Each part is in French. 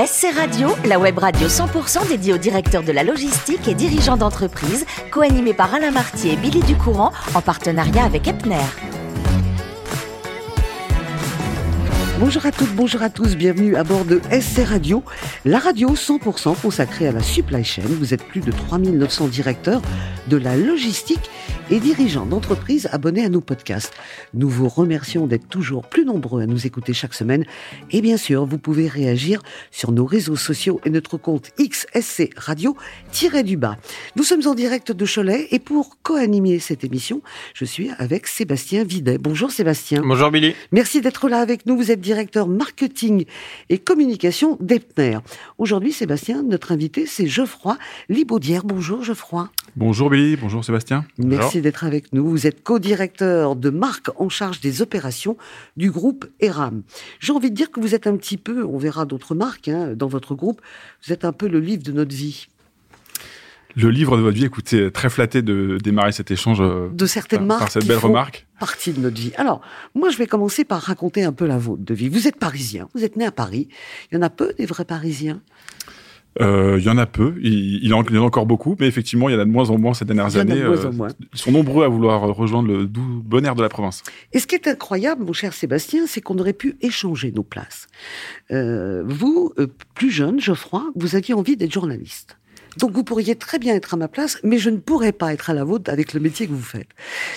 SC Radio, la web radio 100% dédiée aux directeurs de la logistique et dirigeants d'entreprise, co-animée par Alain Martier et Billy Ducourant, en partenariat avec Epner. Bonjour à toutes, bonjour à tous, bienvenue à bord de SC Radio, la radio 100% consacrée à la supply chain. Vous êtes plus de 3900 directeurs de la logistique et dirigeants d'entreprises abonnés à nos podcasts. Nous vous remercions d'être toujours plus nombreux à nous écouter chaque semaine. Et bien sûr, vous pouvez réagir sur nos réseaux sociaux et notre compte XSC Radio-du-bas. Nous sommes en direct de Cholet et pour co-animer cette émission, je suis avec Sébastien Videt. Bonjour Sébastien. Bonjour Billy. Merci d'être là avec nous. Vous êtes directeur marketing et communication d'Epner. Aujourd'hui, Sébastien, notre invité, c'est Geoffroy Libaudière. Bonjour Geoffroy. Bonjour Billy, bonjour Sébastien. Merci d'être avec nous. Vous êtes co-directeur de marque en charge des opérations du groupe ERAM. J'ai envie de dire que vous êtes un petit peu, on verra d'autres marques hein, dans votre groupe, vous êtes un peu le livre de notre vie. Le livre de votre vie, écoutez, très flatté de démarrer cet échange euh, de certaines par, marques par cette belle remarque. Partie de notre vie. Alors, moi, je vais commencer par raconter un peu la vôtre de vie. Vous êtes parisien, vous êtes né à Paris. Il y en a peu des vrais Parisiens. Euh, Il y en a peu, il, il en il y en a encore beaucoup, mais effectivement, il y en a de moins en moins ces dernières Il y en a de années. moins euh, en moins. Ils sont nombreux à vouloir rejoindre le doux bon air de la province. Et ce qui est incroyable, mon cher Sébastien, c'est qu'on aurait pu échanger nos places. Euh, vous, euh, plus jeune, Geoffroy, vous aviez envie d'être journaliste. Donc vous pourriez très bien être à ma place, mais je ne pourrais pas être à la vôtre avec le métier que vous faites.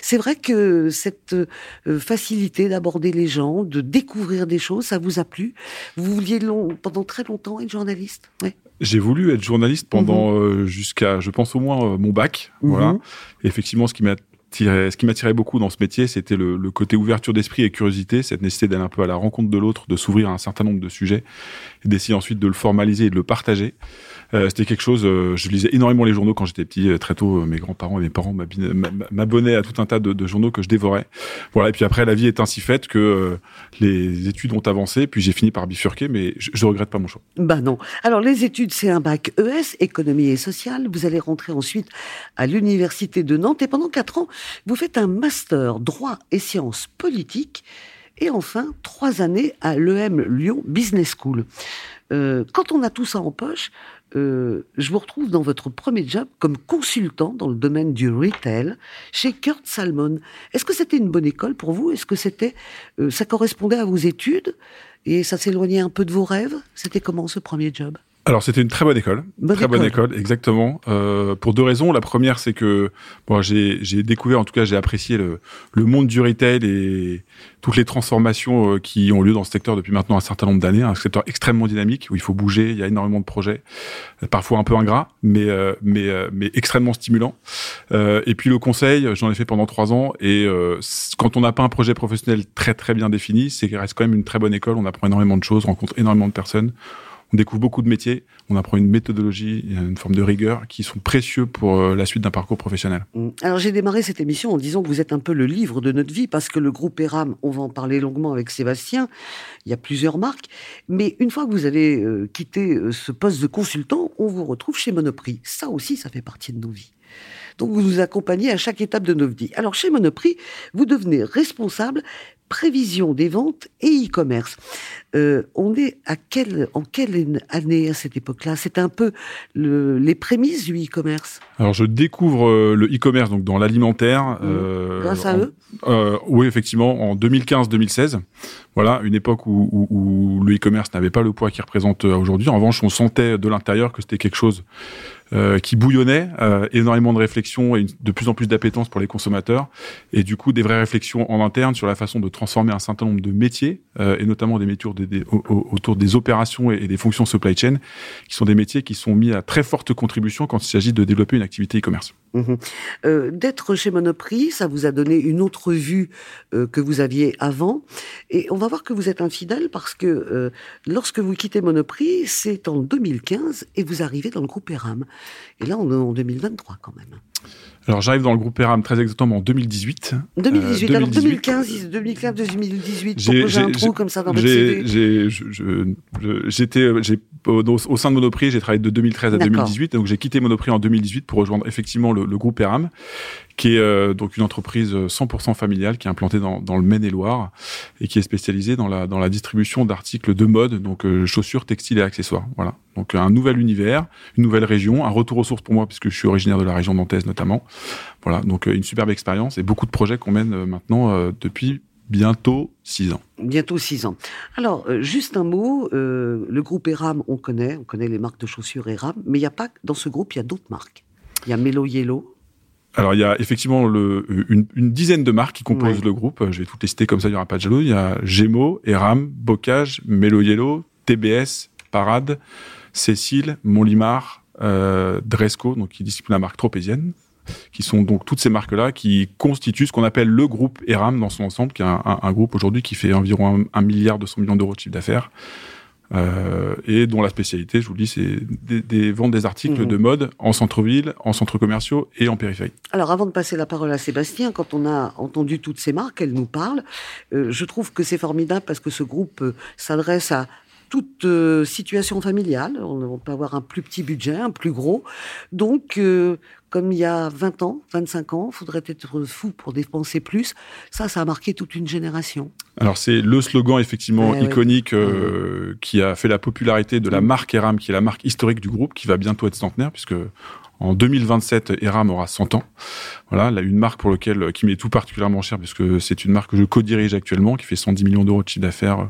C'est vrai que cette euh, facilité d'aborder les gens, de découvrir des choses, ça vous a plu. Vous vouliez long, pendant très longtemps être journaliste. Ouais. J'ai voulu être journaliste pendant euh, jusqu'à, je pense au moins euh, mon bac. Voilà. Mhm. Et effectivement, ce qui m'a ce qui m'attirait beaucoup dans ce métier, c'était le, côté ouverture d'esprit et curiosité, cette nécessité d'aller un peu à la rencontre de l'autre, de s'ouvrir à un certain nombre de sujets, et d'essayer ensuite de le formaliser et de le partager. Euh, c'était quelque chose. euh, je lisais énormément les journaux quand j'étais petit. euh, Très tôt, mes grands-parents et mes parents m'abonnaient à tout un tas de, journaux que je dévorais. Voilà. Et puis après, la vie est ainsi faite que les études ont avancé. Puis j'ai fini par bifurquer, mais je, je regrette pas mon choix. Bah non. Alors les études, c'est un bac ES, économie et sociale. Vous allez rentrer ensuite à l'université de Nantes et pendant quatre ans, vous faites un master droit et sciences politiques et enfin trois années à l'EM Lyon Business School. Euh, quand on a tout ça en poche, euh, je vous retrouve dans votre premier job comme consultant dans le domaine du retail chez Kurt Salmon. Est-ce que c'était une bonne école pour vous? Est-ce que c'était, euh, ça correspondait à vos études? Et ça s'éloignait un peu de vos rêves? C'était comment ce premier job? Alors c'était une très bonne école, Bonne très bonne école. exactement. Euh, pour deux raisons. La première, c'est que bon, j'ai j'ai découvert, en tout cas, j'ai apprécié le, le monde du retail et toutes les transformations euh, qui ont lieu dans ce secteur depuis maintenant un certain nombre d'années. Un secteur extrêmement dynamique où il faut bouger, il y a énormément de projets, parfois un peu ingrats, mais euh, mais euh, mais extrêmement stimulants. Euh, et puis le conseil, j'en ai fait pendant trois ans. Et euh, quand on n'a pas un projet professionnel très très bien défini, c'est qu'il reste quand même une très bonne école. On apprend énormément de choses, on rencontre énormément de personnes. On découvre beaucoup de métiers, on apprend une méthodologie, une forme de rigueur qui sont précieux pour euh, la suite d'un parcours professionnel. Mm. Alors j'ai démarré cette émission en disant que vous êtes un peu le livre de notre vie parce que le groupe ERAM, on va en parler longuement avec Sébastien, il y a plusieurs marques, mais une fois que vous avez euh, quitté euh, ce poste de consultant, on vous retrouve chez Monoprix. Ça aussi, ça fait partie de nos vies. Donc vous nous accompagnez à chaque étape de nos vies. Alors chez Monoprix, vous devenez responsable prévision des ventes et e-commerce. Euh, on est à quelle, en quelle année à cette époque-là? C'était un peu le- les prémices du e-commerce? Alors je découvre euh, le e-commerce donc dans l'alimentaire. euh, Mmh. Grâce à en- eux? Euh, oui, effectivement, en 2015-2016. Voilà, une époque où, où- où le e-commerce n'avait pas le poids qu'il représente euh, aujourd'hui. En revanche, on sentait de l'intérieur que c'était quelque chose euh, qui bouillonnait, euh, énormément de réflexions et de plus en plus d'appétence pour les consommateurs, et du coup des vraies réflexions en interne sur la façon de transformer un certain nombre de métiers, euh, et notamment des métiers autour des opérations et, et des fonctions supply chain, qui sont des métiers qui sont mis à très forte contribution quand il s'agit de développer une activité e-commerce. Mhm. Euh, D'être chez Monoprix, ça vous a donné une autre vue euh, que vous aviez avant. Et on va voir que vous êtes infidèle parce que euh, lorsque vous quittez Monoprix, c'est en 2015 et vous arrivez dans le groupe ERAM. Et là, on est en 2023 quand même. Alors j'arrive dans le groupe ERAM très exactement en 2018. 2018. Euh, Alors 2018. 2015, 2015, 2018. J'ai- un trou comme ça dans votre J'ai, j'étais, j'ai, au, au sein de Monoprix, j'ai travaillé de 2013 à D'accord. 2018, donc j'ai quitté Monoprix en 2018 pour rejoindre effectivement le, le groupe ERAM, qui est donc une entreprise 100% familiale qui est implantée dans, le Maine-et-Loire et qui est spécialisée dans la, distribution d'articles de mode, donc chaussures, textiles et accessoires. Voilà. Donc un nouvel univers, une nouvelle région, un retour aux sources pour moi puisque je suis originaire de la région nantaise notamment. Voilà, donc une superbe expérience et beaucoup de projets qu'on mène maintenant depuis bientôt six ans. Bientôt six ans. Alors, euh, juste un mot, euh, le groupe Eram, on connaît, on connaît les marques de chaussures Eram, mais il n'y a pas, dans ce groupe, il y a d'autres marques. Il y a Melo Yellow. Alors, il y a effectivement le, une, dizaine de marques qui composent le groupe. Je vais tout tester comme ça, il n'y aura pas de jaloux. Il y a Gémeaux, Eram, Bocage, Melo Yellow, TBS, Parade, Cécile, Montlimar, euh, Dresco, donc qui discipline la marque tropézienne, qui sont donc toutes ces marques-là qui constituent ce qu'on appelle le groupe ERAM dans son ensemble, qui est un, groupe aujourd'hui qui fait environ un, milliard de 100 millions d'euros de chiffre d'affaires. Euh, et dont la spécialité, je vous le dis, c'est des, ventes des articles mhm. de mode en centre-ville, en centres commerciaux et en périphérie. Alors, avant de passer la parole à Sébastien, quand on a entendu toutes ces marques, elles nous parlent. Euh, je trouve que c'est formidable parce que ce groupe euh, s'adresse à toute situation familiale. On, peut avoir un plus petit budget, un plus gros. Donc, comme il y a 20 ans, 25 ans, faudrait être fou pour dépenser plus. Ça, ça a marqué toute une génération. Alors c'est le slogan effectivement eh iconique euh, qui a fait la popularité de la mm. marque Eram, qui est la marque historique du groupe, qui va bientôt être centenaire, puisque en 2027, Eram aura 100 ans. Voilà, là, une marque pour laquelle qui m'est tout particulièrement cher, puisque c'est une marque que je co-dirige actuellement, qui fait 110 millions d'euros de chiffre d'affaires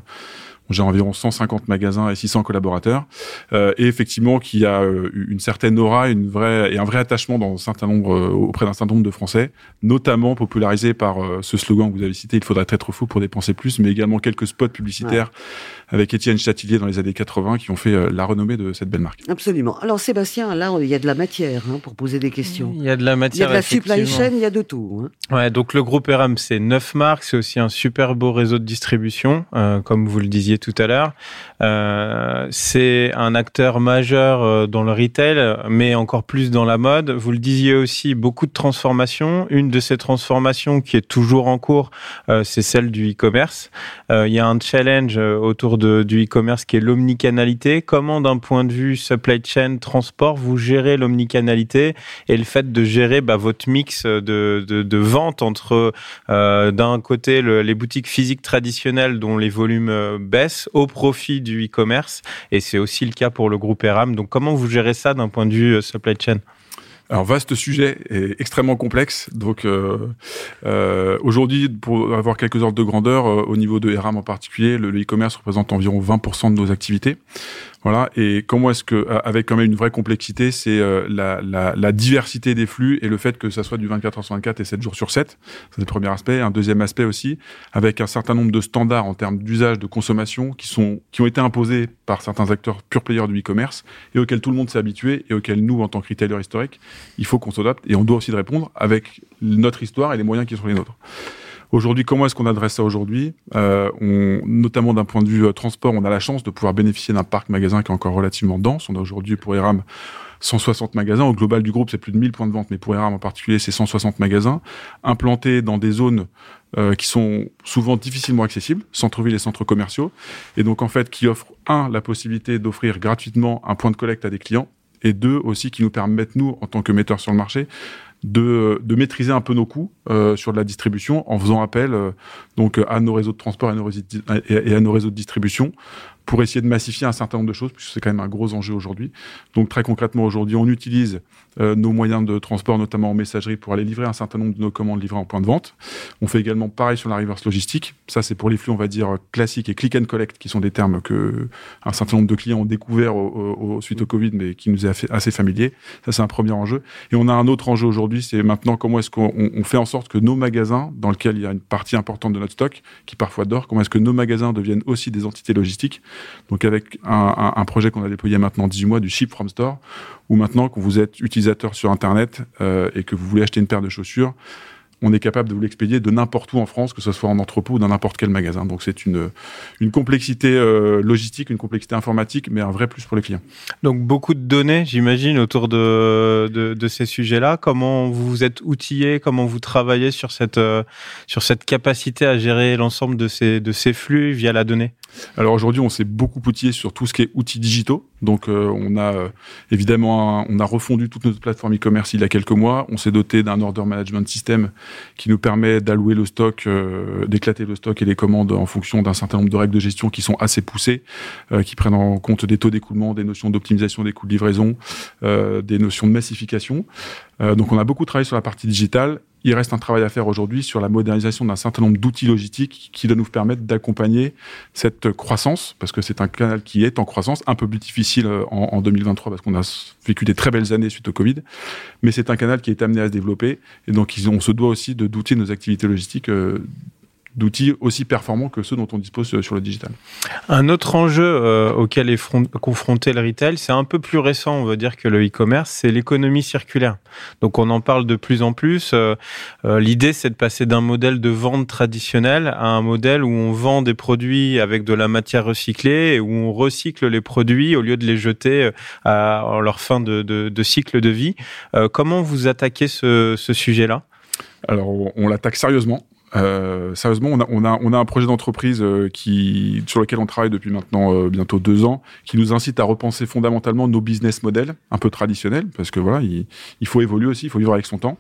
j'ai environ 150 magasins et 600 collaborateurs, euh, et effectivement qui a euh, une certaine aura, une vraie et un vrai attachement dans un certain nombre euh, auprès d'un certain nombre de Français, notamment popularisé par ce slogan que vous avez cité il faudrait être fou pour dépenser plus, mais également quelques spots publicitaires avec Étienne Châtillier dans les années 80 qui ont fait la renommée de cette belle marque. Absolument. Alors Sébastien, là il y a de la matière hein, pour poser des questions. Il y a de la matière. Il y a de la supply chain, il y a de tout. Hein. Ouais, donc le groupe RM c'est neuf marques, c'est aussi un super beau réseau de distribution, comme vous le disiez tout à l'heure. Euh, c'est un acteur majeur euh, dans le retail, mais encore plus dans la mode. Vous le disiez aussi, beaucoup de transformations. Une de ces transformations qui est toujours en cours, euh, c'est celle du e-commerce. il y a un challenge autour de, du e-commerce qui est l'omnicanalité. Comment, d'un point de vue supply chain, transport, vous gérez l'omnicanalité et le fait de gérer bah, votre mix de, de, de vente entre, d'un côté, les boutiques physiques traditionnelles dont les volumes baissent, au profit du e-commerce. Et c'est aussi le cas pour le groupe ERAM. Donc, comment vous gérez ça d'un point de vue euh, supply chain? Alors vaste sujet et extrêmement complexe. Donc euh, euh, aujourd'hui, pour avoir quelques ordres de grandeur, au niveau de ERAM en particulier, le e-commerce représente environ 20% de nos activités. Voilà. Et comment est-ce que, avec quand même une vraie complexité, c'est euh, la, la, la, diversité des flux et le fait que ça soit du 24 heures sur 24 et 7 jours sur 7. C'est le premier aspect. Un deuxième aspect aussi, avec un certain nombre de standards en termes d'usage, de consommation, qui sont, qui ont été imposés par certains acteurs pure players du e-commerce et auxquels tout le monde s'est habitué et auxquels nous, en tant que retailer historique, il faut qu'on s'adapte et on doit aussi répondre avec notre histoire et les moyens qui sont les nôtres. Aujourd'hui, comment est-ce qu'on adresse ça aujourd'hui? Euh, Notamment d'un point de vue euh, transport, on a la chance de pouvoir bénéficier d'un parc magasin qui est encore relativement dense. On a aujourd'hui pour ERAM 160 magasins. Au global du groupe, c'est plus de 1000 points de vente, mais pour ERAM en particulier, c'est 160 magasins implantés dans des zones euh, qui sont souvent difficilement accessibles, centre-ville et centres commerciaux, et donc en fait qui offrent un la possibilité d'offrir gratuitement un point de collecte à des clients, et deux aussi qui nous permettent nous en tant que metteurs sur le marché de, maîtriser un peu nos coûts euh, sur de la distribution en faisant appel euh, donc à nos réseaux de transport et à nos réseaux de distribution pour essayer de massifier un certain nombre de choses, puisque c'est quand même un gros enjeu aujourd'hui. Donc très concrètement, aujourd'hui, on utilise euh, nos moyens de transport, notamment en messagerie, pour aller livrer un certain nombre de nos commandes livrées en point de vente. On fait également pareil sur la reverse logistique. Ça, c'est pour les flux, on va dire, classiques et click and collect, qui sont des termes que un certain nombre de clients ont découvert suite au Covid, mais qui nous est assez familier. Ça, c'est un premier enjeu. Et on a un autre enjeu aujourd'hui, c'est maintenant comment est-ce qu'on fait en sorte que nos magasins, dans lesquels il y a une partie importante de notre stock, qui parfois dort, comment est-ce que nos magasins deviennent aussi des entités logistiques? Donc avec un, projet qu'on a déployé maintenant 18 mois du Ship from Store, où maintenant que vous êtes utilisateur sur Internet euh, et que vous voulez acheter une paire de chaussures, on est capable de vous l'expédier de n'importe où en France, que ce soit en entrepôt ou dans n'importe quel magasin. Donc c'est une, une complexité euh, logistique, une complexité informatique, mais un vrai plus pour les clients. Donc beaucoup de données, j'imagine, autour de, ces sujets-là. Comment vous êtes outillé, comment vous travaillez sur cette, euh, sur cette capacité à gérer l'ensemble de ces, de ces flux via la donnée? Alors aujourd'hui, on s'est beaucoup outillé sur tout ce qui est outils digitaux. Donc euh, on a euh, évidemment on a refondu toute notre plateforme e-commerce il y a quelques mois. On s'est doté d'un order management system qui nous permet d'allouer le stock, euh, d'éclater le stock et les commandes en fonction d'un certain nombre de règles de gestion qui sont assez poussées, qui prennent en compte des taux d'écoulement, des notions d'optimisation des coûts de livraison, des notions de massification. donc on a beaucoup travaillé sur la partie digitale il reste un travail à faire aujourd'hui sur la modernisation d'un certain nombre d'outils logistiques qui doivent nous permettre d'accompagner cette croissance, parce que c'est un canal qui est en croissance, un peu plus difficile euh, en, 2023 parce qu'on a vécu des très belles années suite au Covid, mais c'est un canal qui est amené à se développer, et donc on se doit aussi de d'outiller nos activités logistiques euh, d'outils aussi performants que ceux dont on dispose sur le digital. Un autre enjeu euh, auquel est confronté le retail, c'est un peu plus récent, on va dire, que le e-commerce, c'est l'économie circulaire. Donc on en parle de plus en plus. Euh, euh, l'idée, c'est de passer d'un modèle de vente traditionnel à un modèle où on vend des produits avec de la matière recyclée et où on recycle les produits au lieu de les jeter à, leur fin de, de, de cycle de vie. comment vous attaquez ce, ce sujet-là? Alors, on l'attaque sérieusement. Euh, sérieusement, on a, un projet d'entreprise euh, sur lequel on travaille depuis maintenant euh, bientôt deux ans, qui nous incite à repenser fondamentalement nos business models un peu traditionnels, parce que voilà, il, faut évoluer aussi, il faut vivre avec son temps,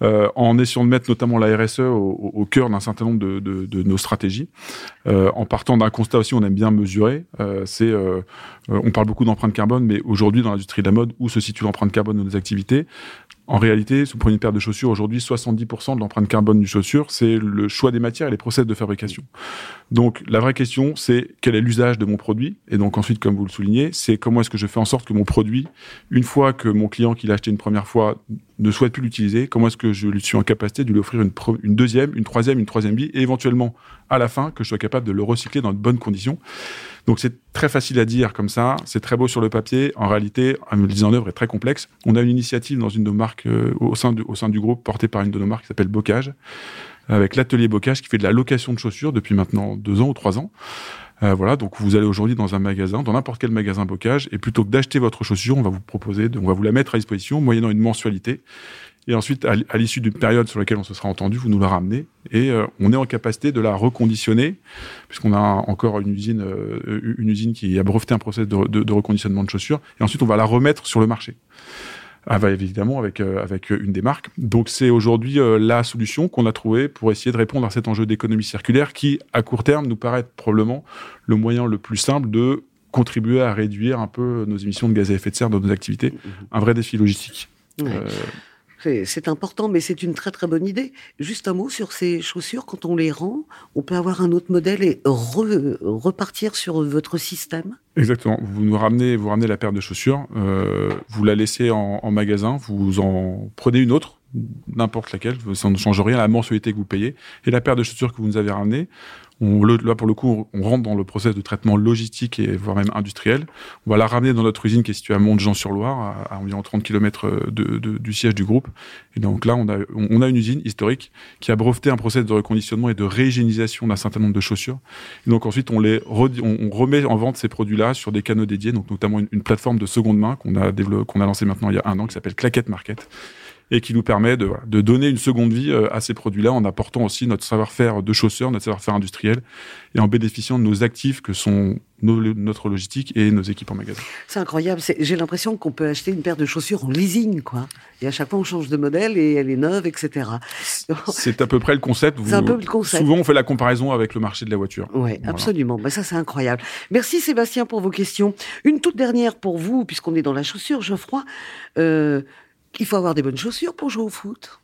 en essayant de mettre notamment la RSE au, cœur d'un certain nombre de nos stratégies, en partant d'un constat aussi, on aime bien mesurer, c'est, on parle beaucoup d'empreinte carbone, mais aujourd'hui dans l'industrie de la mode, où se situe l'empreinte carbone de nos activités en réalité, si vous prenez une paire de chaussures, aujourd'hui, 70% de l'empreinte carbone du chaussure, c'est le choix des matières et les process de fabrication. Donc, la vraie question, c'est quel est l'usage de mon produit? Et donc, ensuite, comme vous le soulignez, c'est comment est-ce que je fais en sorte que mon produit, une fois que mon client qui l'a acheté une première fois ne souhaite plus l'utiliser, comment est-ce que je suis en capacité de lui offrir une, une deuxième, une troisième, une troisième vie, et éventuellement, à la fin, que je sois capable de le recycler dans de bonnes conditions? Donc c'est très facile à dire comme ça, c'est très beau sur le papier. En réalité, la mise en œuvre est très complexe. On a une initiative dans une de nos marques euh, au, sein du, au sein du groupe portée par une de nos marques qui s'appelle Bocage, avec l'atelier Bocage qui fait de la location de chaussures depuis maintenant deux ans ou trois ans. Euh, voilà, donc vous allez aujourd'hui dans un magasin, dans n'importe quel magasin bocage, et plutôt que d'acheter votre chaussure, on va vous proposer, on va vous la mettre à disposition moyennant une mensualité. Et ensuite, à l'issue d'une période sur laquelle on se sera entendu, vous nous la ramenez et euh, on est en capacité de la reconditionner, puisqu'on a encore une usine, euh, une usine qui a breveté un process de, reconditionnement de chaussures. Et ensuite, on va la remettre sur le marché. Ah bah, évidemment avec euh, avec une des marques. Donc c'est aujourd'hui la solution qu'on a trouvée pour essayer de répondre à cet enjeu d'économie circulaire qui, à court terme, nous paraît probablement le moyen le plus simple de contribuer à réduire un peu nos émissions de gaz à effet de serre dans nos activités. Mmh. Un vrai défi logistique. C'est important, mais c'est une très très bonne idée. Juste un mot sur ces chaussures. Quand on les rend, on peut avoir un autre modèle et repartir sur votre système? Exactement. Vous nous ramenez, vous ramenez la paire de chaussures, euh, vous la laissez en, magasin, vous en prenez une autre, n'importe laquelle, ça ne change rien à la mensualité que vous payez, et la paire de chaussures que vous nous avez ramenée, on, là, pour le coup, on rentre dans le process de traitement logistique et voire même industriel. On va la ramener dans notre usine qui est située à Montjean-sur-Loire, à, environ 30 km de, du siège du groupe. Et donc là, on a, on a une usine historique qui a breveté un process de reconditionnement et de réhygiénisation d'un certain nombre de chaussures. Et donc ensuite, on, les on, remet en vente ces produits-là sur des canaux dédiés, donc notamment une, une plateforme de seconde main qu'on a, qu'on a lancée maintenant il y a un an qui s'appelle Claquette Market et qui nous permet de, de donner une seconde vie euh, à ces produits-là en apportant aussi notre savoir-faire de chausseur, notre savoir-faire industriel et en bénéficiant de nos actifs que sont notre logistique et nos équipes en magasin. C'est incroyable. J'ai l'impression qu'on peut acheter une paire de chaussures en leasing, quoi. Et à chaque fois, on change de modèle et elle est neuve, etc. C'est à peu près le concept. C'est un peu le concept. Souvent, on fait la comparaison avec le marché de la voiture. Oui, voilà. absolument. Ben, ça, c'est incroyable. Merci Sébastien pour vos questions. Une toute dernière pour vous, puisqu'on est dans la chaussure, Geoffroy. Euh, il faut avoir des bonnes chaussures pour jouer au foot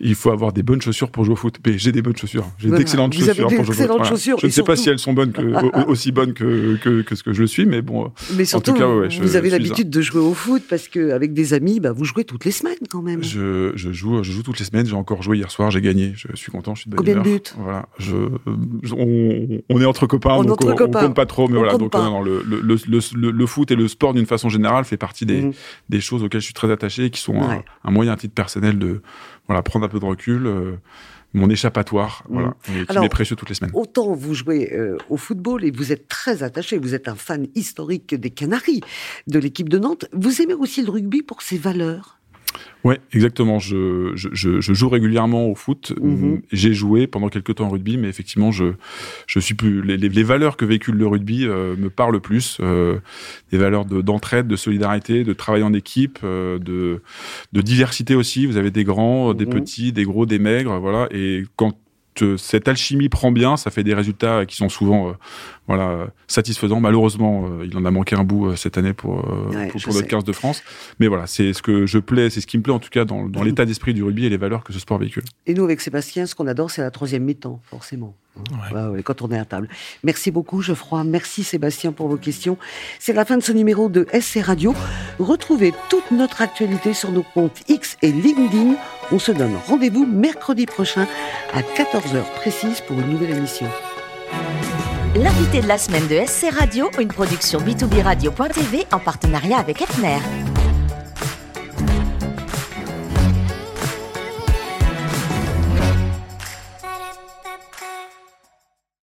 il faut avoir des bonnes chaussures pour jouer au foot. Mais j'ai des bonnes chaussures. J'ai d'excellentes chaussures pour jouer au foot. Chaussures, je ne sais pas si elles sont bonnes que, aussi bonnes que, que, que, ce que je le suis, mais bon. Mais surtout, en tout cas, ouais, je, vous avez l'habitude de jouer au foot parce qu'avec des amis, bah, vous jouez toutes les semaines quand même. Je, je joue, je joue toutes les semaines. J'ai encore joué hier soir. J'ai gagné. Je suis content. Je suis de Combien de buts? Voilà. Je, on, on, est entre copains, on donc on, on, compte pas trop, mais voilà. Donc non, le, le, le, le, foot et le sport d'une façon générale fait partie des, mmh. des choses auxquelles je suis très attaché et qui sont un, un moyen à titre personnel de voilà, prendre un peu de recul. Euh, mon échappatoire, mmh. voilà, qui m'est précieux toutes les semaines. Autant vous jouez euh, au football et vous êtes très attaché, vous êtes un fan historique des Canaries, de l'équipe de Nantes. Vous aimez aussi le rugby pour ses valeurs? Ouais, exactement. Je, je, je, joue régulièrement au foot. Mhm. J'ai joué pendant quelques temps au rugby, mais effectivement, je, je suis plus. Les, les, valeurs que véhicule le rugby euh, me parlent plus. Euh, des valeurs d'entraide, de, solidarité, de travail en équipe, euh, de, de diversité aussi. Vous avez des grands, des mhm. petits, des gros, des maigres, voilà. Et quand cette alchimie prend bien, ça fait des résultats qui sont souvent euh, voilà satisfaisants. Malheureusement, euh, il en a manqué un bout euh, cette année pour pour, le 15 de France. Mais voilà, c'est ce que je plais, c'est ce qui me plaît en tout cas dans, dans l'état d'esprit du rugby et les valeurs que ce sport véhicule. Et nous, avec Sébastien, ce qu'on adore, c'est la troisième mi-temps, forcément. Ouais. quand on est à table. Merci beaucoup, Geoffroy. Merci, Sébastien, pour vos questions. C'est la fin de ce numéro de SC Radio. Retrouvez toute notre actualité sur nos comptes X et LinkedIn. On se donne rendez-vous mercredi prochain à 14h précise pour une nouvelle émission. L'invité de la semaine de SC Radio, une production b2b radio.tv en partenariat avec Epner.